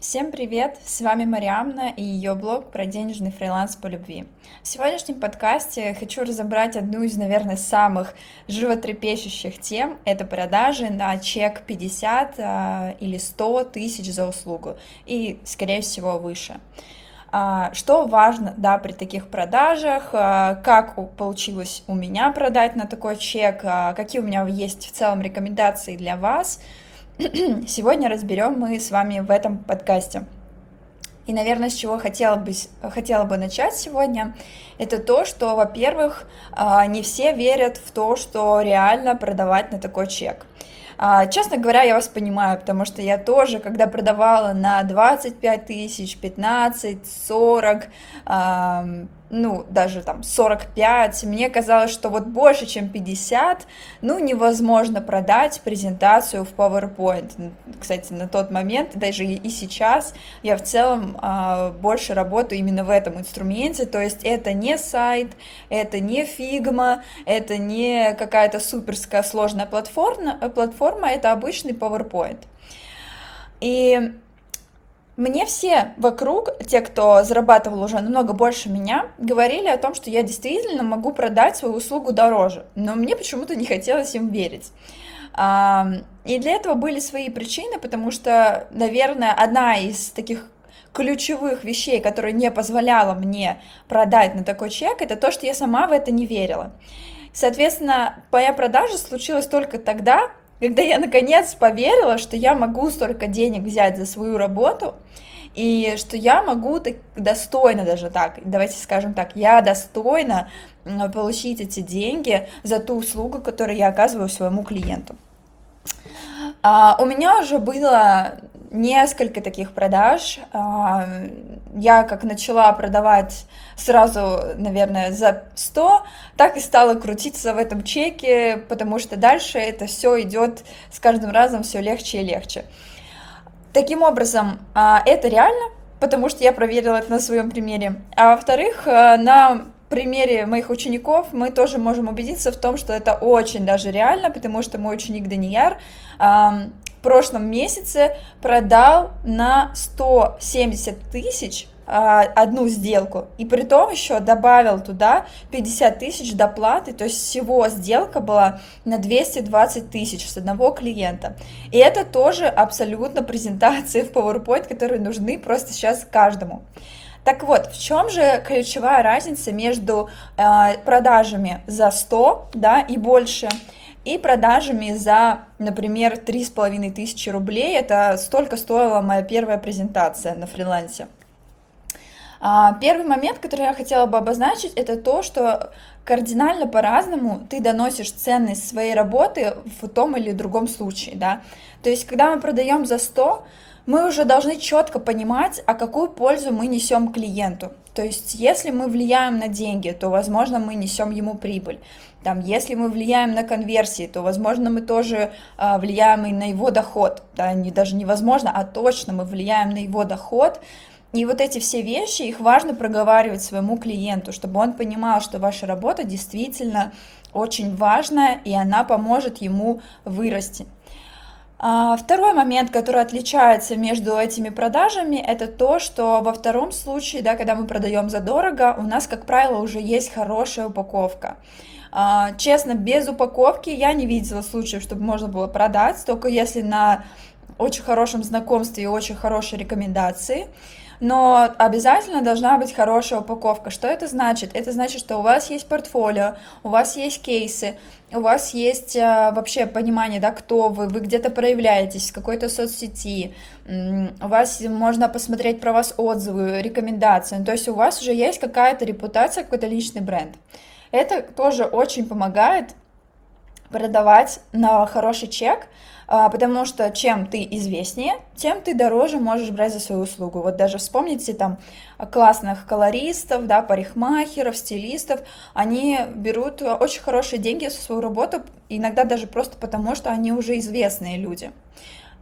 Всем привет! С вами Мариамна и ее блог про денежный фриланс по любви. В сегодняшнем подкасте хочу разобрать одну из, наверное, самых животрепещущих тем. Это продажи на чек 50 а, или 100 тысяч за услугу и, скорее всего, выше. А, что важно, да, при таких продажах, а, как получилось у меня продать на такой чек, какие у меня есть в целом рекомендации для вас – сегодня разберем мы с вами в этом подкасте. И, наверное, с чего хотела бы, хотела бы начать сегодня, это то, что, во-первых, а, не все верят в то, что реально продавать на такой чек. А, честно говоря, я вас понимаю, потому что я тоже, когда продавала на 25 тысяч, 15, 40, ну, даже там 45, мне казалось, что вот больше, чем 50, ну, невозможно продать презентацию в PowerPoint. Кстати, на тот момент, даже и сейчас, я в целом а, больше работаю именно в этом инструменте, то есть это не сайт, это не Figma, это не какая-то суперская сложная платформа, платформа, это обычный PowerPoint. И мне все вокруг, те, кто зарабатывал уже намного больше меня, говорили о том, что я действительно могу продать свою услугу дороже, но мне почему-то не хотелось им верить. И для этого были свои причины, потому что, наверное, одна из таких ключевых вещей, которая не позволяла мне продать на такой чек, это то, что я сама в это не верила. Соответственно, моя продажа случилась только тогда, когда я наконец поверила, что я могу столько денег взять за свою работу, и что я могу так, достойно даже так, давайте скажем так, я достойна получить эти деньги за ту услугу, которую я оказываю своему клиенту. А, у меня уже было несколько таких продаж. А, я как начала продавать сразу, наверное, за 100, так и стала крутиться в этом чеке, потому что дальше это все идет с каждым разом все легче и легче. Таким образом, а, это реально, потому что я проверила это на своем примере. А во-вторых, на примере моих учеников мы тоже можем убедиться в том, что это очень даже реально, потому что мой ученик Данияр в прошлом месяце продал на 170 тысяч а, одну сделку, и при том еще добавил туда 50 тысяч доплаты, то есть всего сделка была на 220 тысяч с одного клиента. И это тоже абсолютно презентации в PowerPoint, которые нужны просто сейчас каждому. Так вот, в чем же ключевая разница между э, продажами за 100 да, и больше и продажами за, например, 3,5 тысячи рублей? Это столько стоила моя первая презентация на фрилансе. А, первый момент, который я хотела бы обозначить, это то, что кардинально по-разному ты доносишь ценность своей работы в том или другом случае, да. То есть, когда мы продаем за 100, мы уже должны четко понимать, а какую пользу мы несем клиенту. То есть, если мы влияем на деньги, то, возможно, мы несем ему прибыль. Там, если мы влияем на конверсии, то, возможно, мы тоже а, влияем и на его доход. Да, не, даже невозможно, а точно мы влияем на его доход. И вот эти все вещи, их важно проговаривать своему клиенту, чтобы он понимал, что ваша работа действительно очень важная, и она поможет ему вырасти. А, второй момент, который отличается между этими продажами, это то, что во втором случае, да, когда мы продаем задорого, у нас, как правило, уже есть хорошая упаковка. А, честно, без упаковки я не видела случаев, чтобы можно было продать, только если на очень хорошем знакомстве и очень хорошей рекомендации но обязательно должна быть хорошая упаковка. Что это значит? Это значит, что у вас есть портфолио, у вас есть кейсы, у вас есть а, вообще понимание, да, кто вы, вы где-то проявляетесь в какой-то соцсети, у вас можно посмотреть про вас отзывы, рекомендации, то есть у вас уже есть какая-то репутация, какой-то личный бренд. Это тоже очень помогает продавать на хороший чек, а, потому что чем ты известнее, тем ты дороже можешь брать за свою услугу. Вот даже вспомните там классных колористов, да, парикмахеров, стилистов, они берут очень хорошие деньги за свою работу, иногда даже просто потому, что они уже известные люди.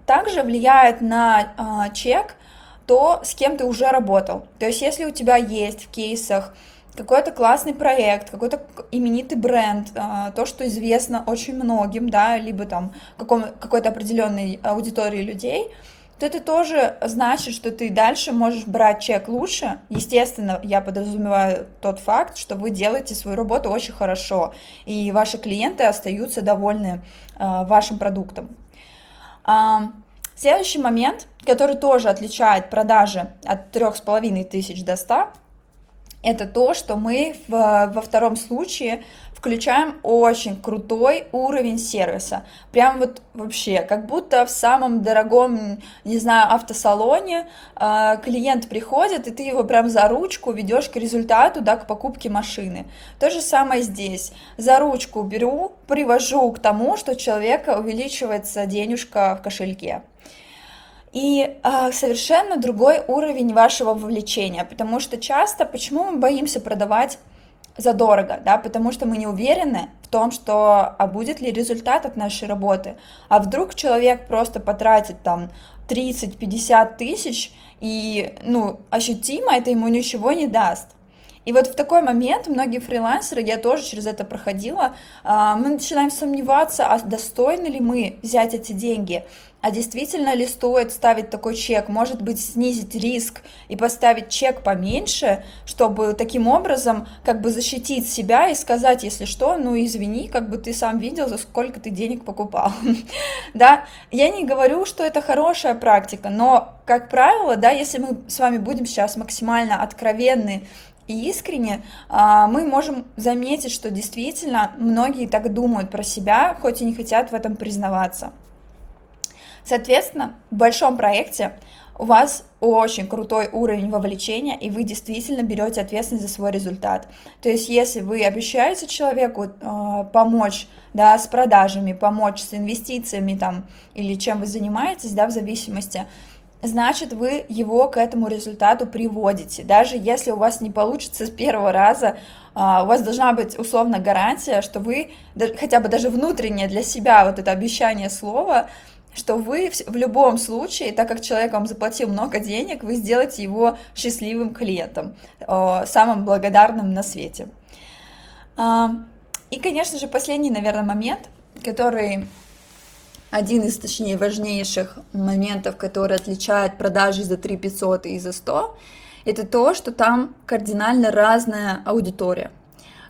Также влияет на э, чек то, с кем ты уже работал. То есть если у тебя есть в кейсах какой-то классный проект, какой-то именитый бренд, а, то, что известно очень многим, да, либо там каком, какой-то определенной аудитории людей, то это тоже значит, что ты дальше можешь брать чек лучше. Естественно, я подразумеваю тот факт, что вы делаете свою работу очень хорошо, и ваши клиенты остаются довольны э, вашим продуктом. А, следующий момент, который тоже отличает продажи от 3500 до 100, это то, что мы в, во втором случае включаем очень крутой уровень сервиса. Прям вот вообще, как будто в самом дорогом, не знаю, автосалоне э, клиент приходит, и ты его прям за ручку ведешь к результату, да, к покупке машины. То же самое здесь. За ручку беру, привожу к тому, что у человека увеличивается денежка в кошельке и э, совершенно другой уровень вашего вовлечения, потому что часто, почему мы боимся продавать задорого, да, потому что мы не уверены в том, что, а будет ли результат от нашей работы, а вдруг человек просто потратит там 30-50 тысяч, и, ну, ощутимо это ему ничего не даст. И вот в такой момент многие фрилансеры, я тоже через это проходила, а, мы начинаем сомневаться, а достойны ли мы взять эти деньги, а действительно ли стоит ставить такой чек, может быть, снизить риск и поставить чек поменьше, чтобы таким образом как бы защитить себя и сказать, если что, ну извини, как бы ты сам видел, за сколько ты денег покупал, да, я не говорю, что это хорошая практика, но, как правило, да, если мы с вами будем сейчас максимально откровенны и искренне, а, мы можем заметить, что действительно многие так думают про себя, хоть и не хотят в этом признаваться. Соответственно, в большом проекте у вас очень крутой уровень вовлечения, и вы действительно берете ответственность за свой результат. То есть, если вы обещаете человеку э, помочь да, с продажами, помочь с инвестициями там, или чем вы занимаетесь, да, в зависимости, значит, вы его к этому результату приводите. Даже если у вас не получится с первого раза, а, у вас должна быть условно гарантия, что вы хотя бы даже внутреннее для себя вот это обещание слова что вы в любом случае, так как человек вам заплатил много денег, вы сделаете его счастливым клиентом, самым благодарным на свете. А, и, конечно же, последний, наверное, момент, который один из, точнее, важнейших моментов, который отличает продажи за 3 500 и за 100, это то, что там кардинально разная аудитория.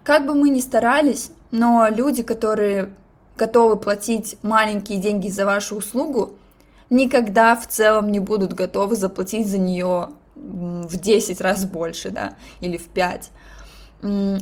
Как бы мы ни старались, но люди, которые готовы платить маленькие деньги за вашу услугу, никогда в целом не будут готовы заплатить за нее в 10 раз больше, да, или в 5.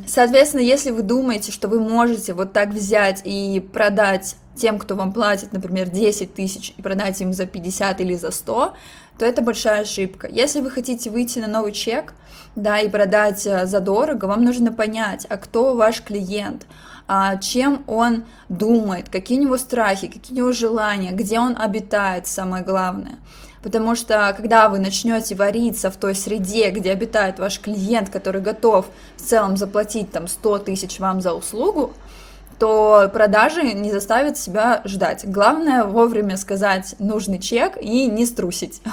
Соответственно, если вы думаете, что вы можете вот так взять и продать тем, кто вам платит, например, 10 тысяч, и продать им за 50 или за 100, то это большая ошибка. Если вы хотите выйти на новый чек, да, и продать э, задорого, вам нужно понять, а кто ваш клиент, а чем он думает, какие у него страхи, какие у него желания, где он обитает, самое главное. Потому что когда вы начнете вариться в той среде, где обитает ваш клиент, который готов в целом заплатить там 100 тысяч вам за услугу, то продажи не заставят себя ждать. Главное вовремя сказать нужный чек и не струсить.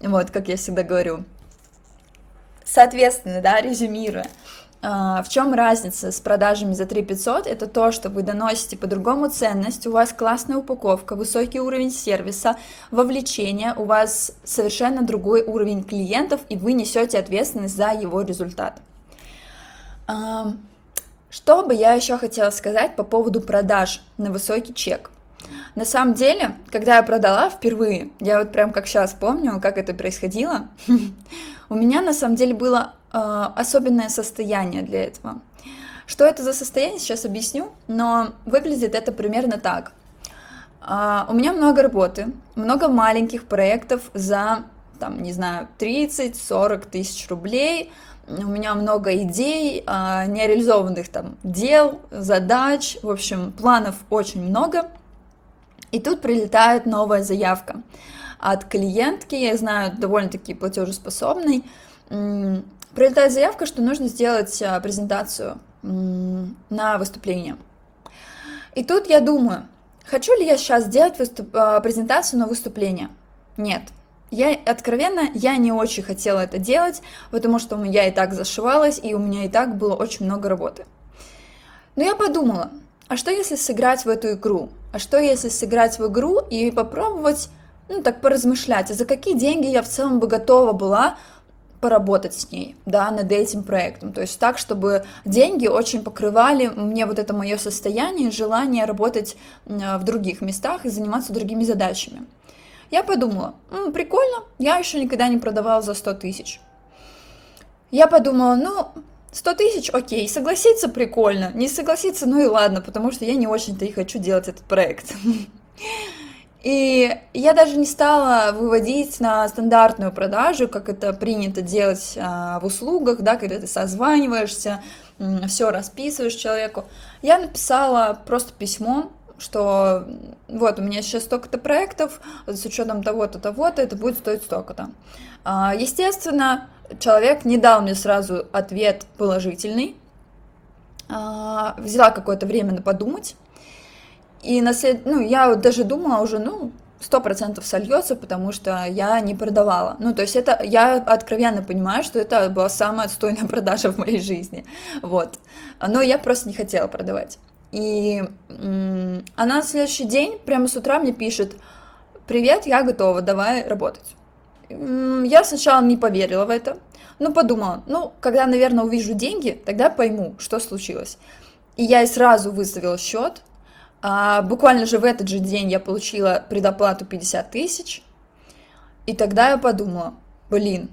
Вот, как я всегда говорю. Соответственно, да, резюмируя, а, в чем разница с продажами за 3 500? Это то, что вы доносите по-другому ценность, у вас классная упаковка, высокий уровень сервиса, вовлечение, у вас совершенно другой уровень клиентов, и вы несете ответственность за его результат. Что бы я еще хотела сказать по поводу продаж на высокий чек? На самом деле, когда я продала впервые, я вот прям как сейчас помню, как это происходило, у меня на самом деле было э, особенное состояние для этого. Что это за состояние, сейчас объясню, но выглядит это примерно так. Uh, у меня много работы, много маленьких проектов за, там, не знаю, 30-40 тысяч рублей, у меня много идей, а, нереализованных там дел, задач, в общем, планов очень много. И тут прилетает новая заявка от клиентки, я знаю, довольно-таки платежеспособной. Прилетает заявка, что нужно сделать а, презентацию на выступление. И тут я думаю, хочу ли я сейчас сделать выступ... А, презентацию на выступление? Нет, я, откровенно, я не очень хотела это делать, потому что я и так зашивалась, и у меня и так было очень много работы. Но я подумала, а что если сыграть в эту игру? А что если сыграть в игру и попробовать, ну, так поразмышлять, а за какие деньги я в целом бы готова была поработать с ней, да, над этим проектом. То есть так, чтобы деньги очень покрывали мне вот это мое состояние, желание работать в других местах и заниматься другими задачами. Я подумала, М, прикольно, я еще никогда не продавала за 100 тысяч. Я подумала, ну, 100 тысяч, окей, согласиться прикольно, не согласиться, ну и ладно, потому что я не очень-то и хочу делать этот проект. И я даже не стала выводить на стандартную продажу, как это принято делать а, в услугах, да, когда ты созваниваешься, все расписываешь человеку. Я написала просто письмо, что вот у меня сейчас столько-то проектов, с учетом того-то, того-то, это будет стоить столько-то. А, естественно, человек не дал мне сразу ответ положительный, а, взяла какое-то время на подумать, и на след... ну, я даже думала уже, ну, сто процентов сольется, потому что я не продавала. Ну, то есть это, я откровенно понимаю, что это была самая отстойная продажа в моей жизни, вот. Но я просто не хотела продавать. И она на следующий день, прямо с утра мне пишет, привет, я готова, давай работать. Я сначала не поверила в это, но подумала, ну, когда, наверное, увижу деньги, тогда пойму, что случилось. И я и сразу выставила счет, а, буквально же в этот же день я получила предоплату 50 тысяч, и тогда я подумала, блин,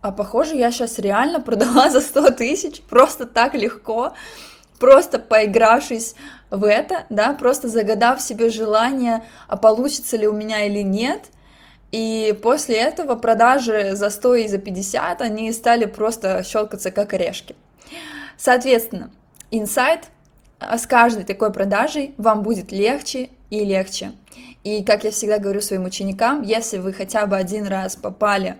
а похоже, я сейчас реально продала за 100 тысяч, просто так легко, просто поигравшись в это, да, просто загадав себе желание, а получится ли у меня или нет. И после этого продажи за 100 и за 50, они стали просто щелкаться как орешки. Соответственно, инсайт а с каждой такой продажей вам будет легче и легче. И как я всегда говорю своим ученикам, если вы хотя бы один раз попали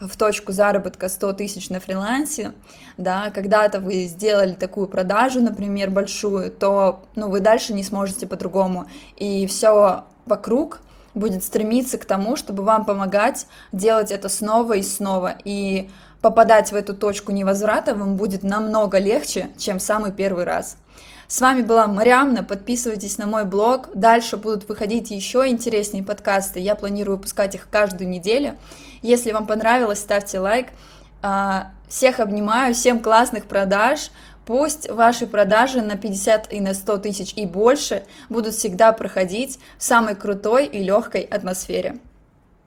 в точку заработка 100 тысяч на фрилансе, да, когда-то вы сделали такую продажу, например, большую, то ну, вы дальше не сможете по-другому. И все вокруг будет стремиться к тому, чтобы вам помогать делать это снова и снова. И попадать в эту точку невозврата вам будет намного легче, чем самый первый раз. С вами была Мариамна, подписывайтесь на мой блог, дальше будут выходить еще интереснее подкасты, я планирую выпускать их каждую неделю. Если вам понравилось, ставьте лайк. А, всех обнимаю, всем классных продаж, Пусть ваши продажи на 50 и на 100 тысяч и больше будут всегда проходить в самой крутой и легкой атмосфере.